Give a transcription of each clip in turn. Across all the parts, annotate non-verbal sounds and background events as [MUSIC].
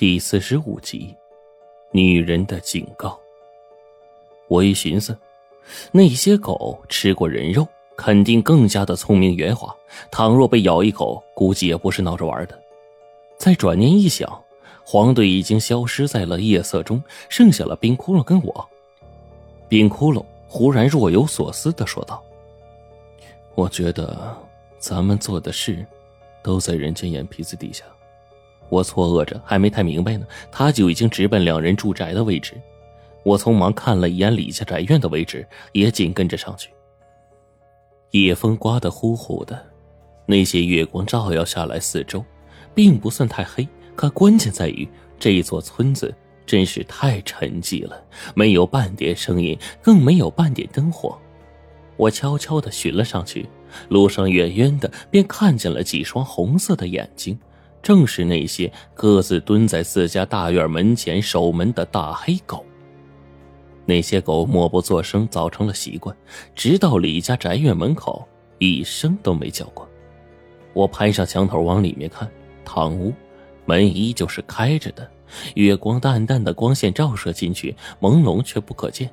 第四十五集，女人的警告。我一寻思，那些狗吃过人肉，肯定更加的聪明圆滑。倘若被咬一口，估计也不是闹着玩的。再转念一想，黄队已经消失在了夜色中，剩下了冰窟窿跟我。冰窟窿忽然若有所思的说道：“我觉得咱们做的事，都在人家眼皮子底下。”我错愕着，还没太明白呢，他就已经直奔两人住宅的位置。我匆忙看了一眼李家宅院的位置，也紧跟着上去。夜风刮得呼呼的，那些月光照耀下来，四周并不算太黑。可关键在于这座村子真是太沉寂了，没有半点声音，更没有半点灯火。我悄悄的寻了上去，路上远远的便看见了几双红色的眼睛。正是那些各自蹲在自家大院门前守门的大黑狗。那些狗默不作声，早成了习惯，直到李家宅院门口，一声都没叫过。我攀上墙头往里面看，堂屋门依旧是开着的，月光淡淡的光线照射进去，朦胧却不可见。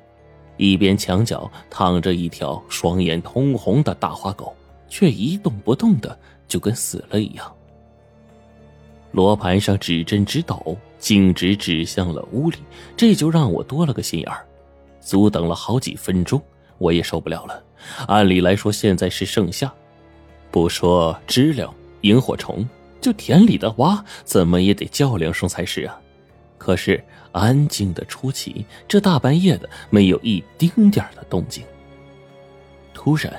一边墙角躺着一条双眼通红的大花狗，却一动不动的，就跟死了一样。罗盘上指针直抖，径直指向了屋里，这就让我多了个心眼儿。足等了好几分钟，我也受不了了。按理来说，现在是盛夏，不说知了、萤火虫，就田里的蛙，怎么也得叫两声才是啊。可是安静的出奇，这大半夜的，没有一丁点的动静。突然，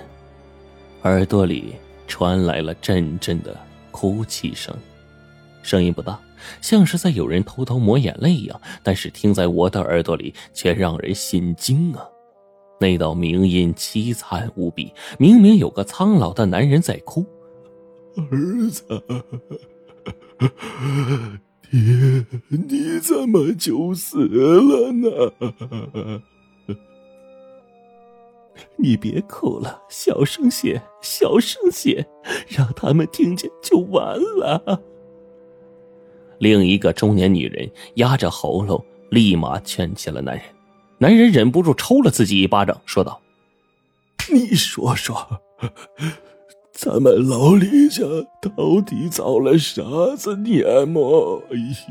耳朵里传来了阵阵的哭泣声。声音不大，像是在有人偷偷抹眼泪一样，但是听在我的耳朵里却让人心惊啊！那道鸣音凄惨无比，明明有个苍老的男人在哭：“儿子，爹，你怎么就死了呢？你别哭了，小声些，小声些，让他们听见就完了。”另一个中年女人压着喉咙，立马劝起了男人。男人忍不住抽了自己一巴掌，说道：“你说说，咱们老李家到底造了啥子孽么？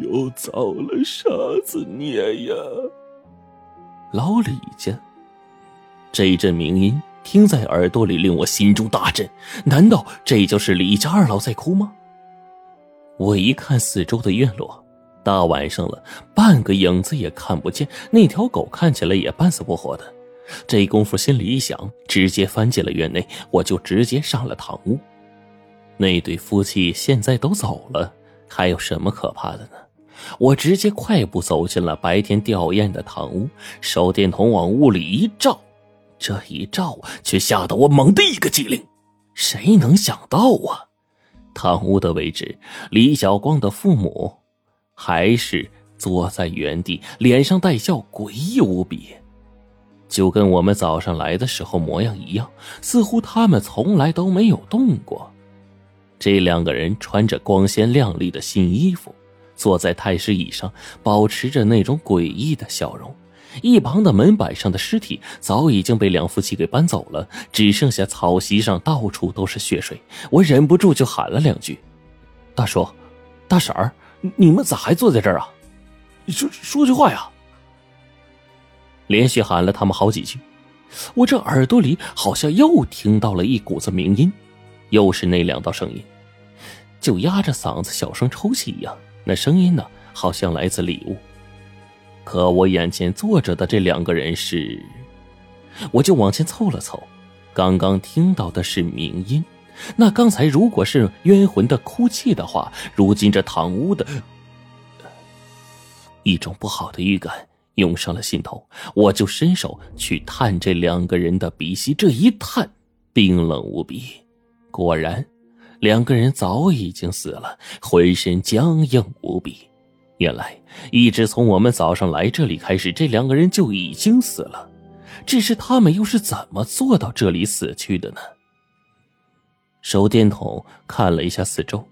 又造了啥子孽呀？”老李家，这一阵鸣音听在耳朵里，令我心中大震。难道这就是李家二老在哭吗？我一看四周的院落，大晚上了，半个影子也看不见。那条狗看起来也半死不活的。这功夫心里一想，直接翻进了院内，我就直接上了堂屋。那对夫妻现在都走了，还有什么可怕的呢？我直接快步走进了白天吊唁的堂屋，手电筒往屋里一照，这一照却吓得我猛地一个机灵。谁能想到啊？堂屋的位置，李小光的父母还是坐在原地，脸上带笑，诡异无比，就跟我们早上来的时候模样一样，似乎他们从来都没有动过。这两个人穿着光鲜亮丽的新衣服，坐在太师椅上，保持着那种诡异的笑容。一旁的门板上的尸体早已经被两夫妻给搬走了，只剩下草席上到处都是血水。我忍不住就喊了两句：“大叔，大婶儿，你们咋还坐在这儿啊？说说句话呀！”连续喊了他们好几句，我这耳朵里好像又听到了一股子鸣音，又是那两道声音，就压着嗓子小声抽泣一样。那声音呢，好像来自里屋。可我眼前坐着的这两个人是，我就往前凑了凑，刚刚听到的是鸣音，那刚才如果是冤魂的哭泣的话，如今这堂屋的，一种不好的预感涌上了心头，我就伸手去探这两个人的鼻息，这一探，冰冷无比，果然，两个人早已经死了，浑身僵硬无比。原来，一直从我们早上来这里开始，这两个人就已经死了。只是他们又是怎么做到这里死去的呢？手电筒看了一下四周，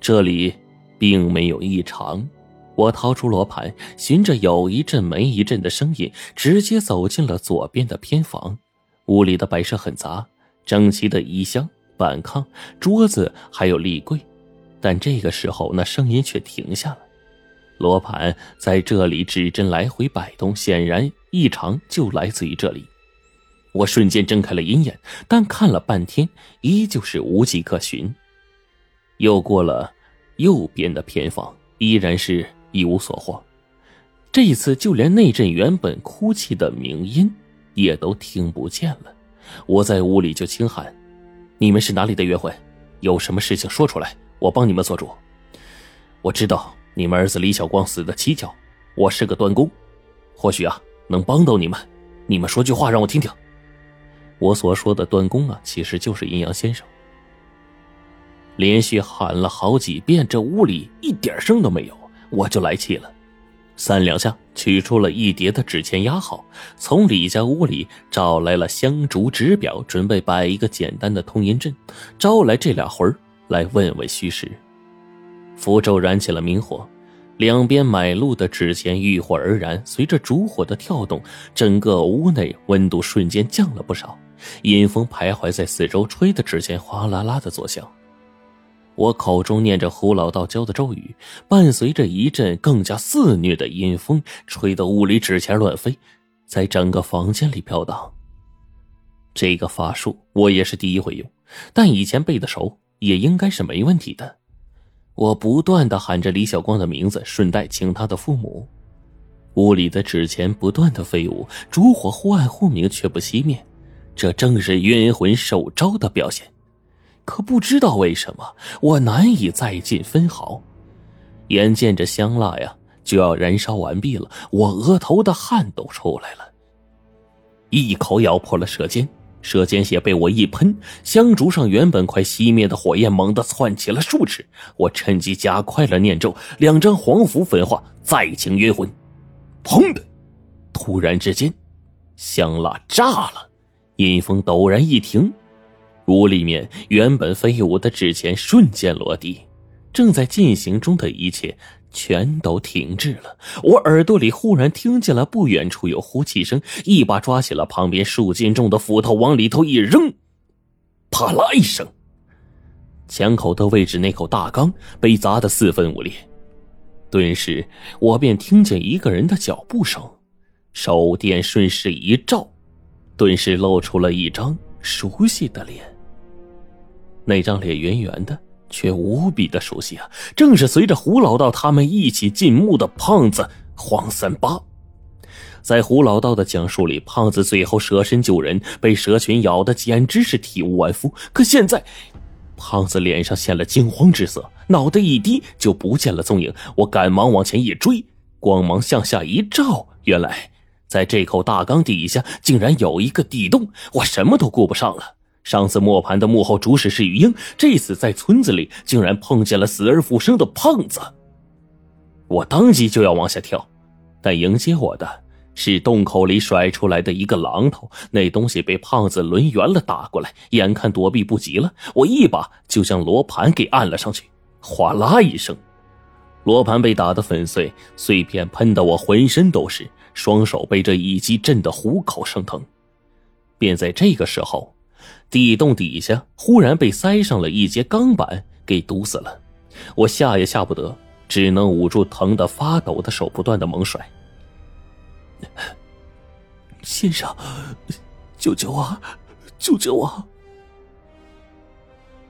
这里并没有异常，我掏出罗盘，循着有一阵没一阵的声音，直接走进了左边的偏房。屋里的摆设很杂，整齐的衣箱、板炕、桌子，还有立柜。但这个时候，那声音却停下了。罗盘在这里指针来回摆动，显然异常就来自于这里。我瞬间睁开了鹰眼，但看了半天，依旧是无迹可寻。又过了右边的偏房，依然是一无所获。这一次，就连那阵原本哭泣的鸣音也都听不见了。我在屋里就轻喊：“你们是哪里的约会？有什么事情说出来，我帮你们做主。”我知道你们儿子李小光死的蹊跷，我是个端公，或许啊能帮到你们。你们说句话让我听听。我所说的端公啊，其实就是阴阳先生。连续喊了好几遍，这屋里一点声都没有，我就来气了。三两下，取出了一叠的纸钱压好，从李家屋里找来了香烛纸表，准备摆一个简单的通阴阵，招来这俩魂儿来问问虚实。符咒燃起了明火，两边买路的纸钱遇火而燃，随着烛火的跳动，整个屋内温度瞬间降了不少。阴风徘徊在四周，吹的纸钱哗啦啦的作响。我口中念着胡老道教的咒语，伴随着一阵更加肆虐的阴风，吹得屋里纸钱乱飞，在整个房间里飘荡。这个法术我也是第一回用，但以前背的熟，也应该是没问题的。我不断的喊着李小光的名字，顺带请他的父母。屋里的纸钱不断的飞舞，烛火忽暗忽明，却不熄灭，这正是冤魂受招的表现。可不知道为什么，我难以再进分毫。眼见着香蜡呀就要燃烧完毕了，我额头的汗都出来了。一口咬破了舌尖，舌尖血被我一喷，香烛上原本快熄灭的火焰猛地窜起了数尺。我趁机加快了念咒，两张黄符焚化，再请冤魂。砰的，突然之间，香蜡炸了，阴风陡然一停。屋里面原本飞舞的纸钱瞬间落地，正在进行中的一切全都停滞了。我耳朵里忽然听见了不远处有呼气声，一把抓起了旁边数斤重的斧头往里头一扔，啪啦一声，枪口的位置那口大缸被砸得四分五裂。顿时，我便听见一个人的脚步声，手电顺势一照，顿时露出了一张熟悉的脸。那张脸圆圆的，却无比的熟悉啊！正是随着胡老道他们一起进墓的胖子黄三八。在胡老道的讲述里，胖子最后舍身救人，被蛇群咬的简直是体无完肤。可现在，胖子脸上现了惊慌之色，脑袋一低就不见了踪影。我赶忙往前一追，光芒向下一照，原来在这口大缸底下竟然有一个地洞。我什么都顾不上了。上次磨盘的幕后主使是雨英，这次在村子里竟然碰见了死而复生的胖子。我当即就要往下跳，但迎接我的是洞口里甩出来的一个榔头。那东西被胖子抡圆了打过来，眼看躲避不及了，我一把就将罗盘给按了上去。哗啦一声，罗盘被打得粉碎，碎片喷得我浑身都是，双手被这一击震得虎口生疼。便在这个时候。地洞底下忽然被塞上了一节钢板，给堵死了。我下也下不得，只能捂住疼得发抖的手，不断的猛甩。先生，救救我！救救我！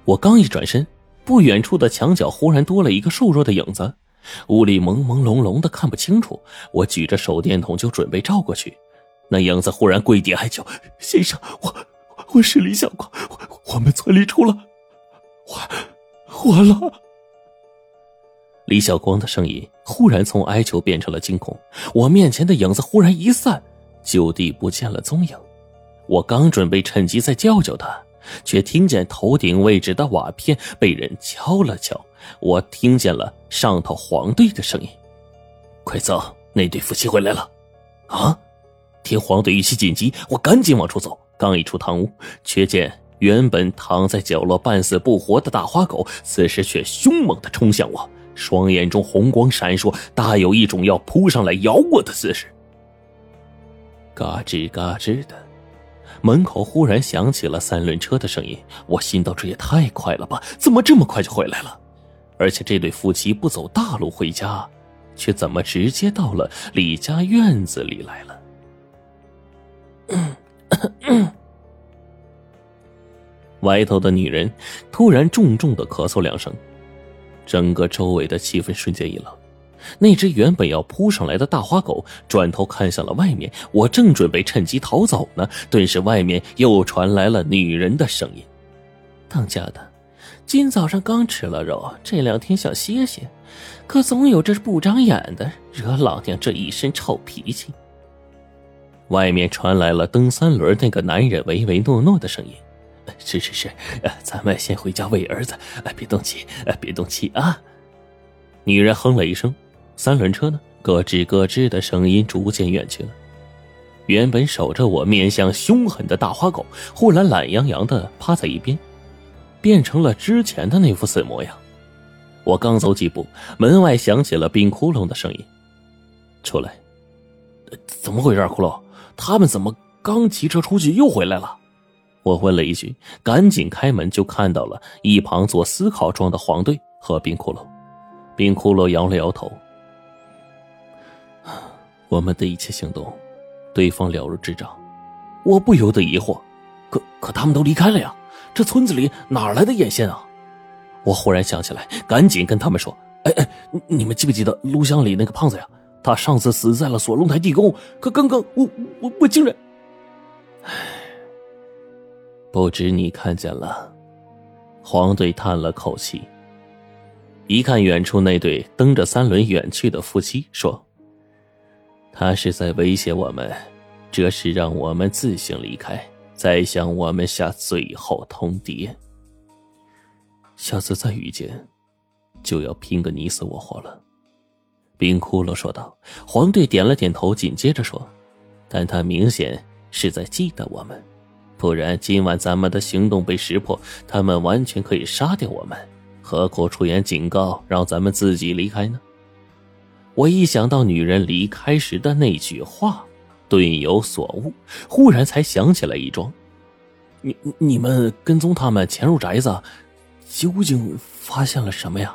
我刚一转身，不远处的墙角忽然多了一个瘦弱的影子，屋里朦朦胧胧的看不清楚。我举着手电筒就准备照过去，那影子忽然跪地哀求：“先生，我……”我是李小光，我我们村里出了，完完了。李小光的声音忽然从哀求变成了惊恐，我面前的影子忽然一散，就地不见了踪影。我刚准备趁机再叫叫他，却听见头顶位置的瓦片被人敲了敲。我听见了上头黄队的声音：“快走，那对夫妻回来了。”啊！听黄队语气紧急，我赶紧往出走。刚一出堂屋，却见原本躺在角落半死不活的大花狗，此时却凶猛的冲向我，双眼中红光闪烁，大有一种要扑上来咬我的姿势。嘎吱嘎吱的，门口忽然响起了三轮车的声音。我心道：这也太快了吧，怎么这么快就回来了？而且这对夫妻不走大路回家，却怎么直接到了李家院子里来了？[COUGHS] [COUGHS] 外头的女人突然重重的咳嗽两声，整个周围的气氛瞬间一冷。那只原本要扑上来的大花狗转头看向了外面，我正准备趁机逃走呢，顿时外面又传来了女人的声音：“当家的，今早上刚吃了肉，这两天想歇歇，可总有这不长眼的，惹老娘这一身臭脾气。”外面传来了蹬三轮那个男人唯唯诺诺的声音。是是是，咱们先回家喂儿子，别动气，别动气啊！女人哼了一声，三轮车呢，咯吱咯吱的声音逐渐远去了。原本守着我、面相凶狠的大花狗，忽然懒洋洋的趴在一边，变成了之前的那副死模样。我刚走几步，门外响起了冰窟窿的声音：“出来！”怎么回事？骷髅，他们怎么刚骑车出去又回来了？我问了一句，赶紧开门，就看到了一旁做思考状的黄队和冰骷髅。冰骷髅摇了摇头：“ [SIGHS] 我们的一切行动，对方了如指掌。”我不由得疑惑：“可可他们都离开了呀？这村子里哪来的眼线啊？”我忽然想起来，赶紧跟他们说：“哎哎，你们记不记得录像里那个胖子呀？他上次死在了锁龙台地宫，可刚刚我我我竟然……”唉。不止你看见了？黄队叹了口气，一看远处那对蹬着三轮远去的夫妻，说：“他是在威胁我们，这是让我们自行离开，再向我们下最后通牒。下次再遇见，就要拼个你死我活了。”冰骷髅说道。黄队点了点头，紧接着说：“但他明显是在记得我们。”不然，今晚咱们的行动被识破，他们完全可以杀掉我们，何苦出言警告，让咱们自己离开呢？我一想到女人离开时的那句话，顿有所悟，忽然才想起来一桩：你你们跟踪他们潜入宅子，究竟发现了什么呀？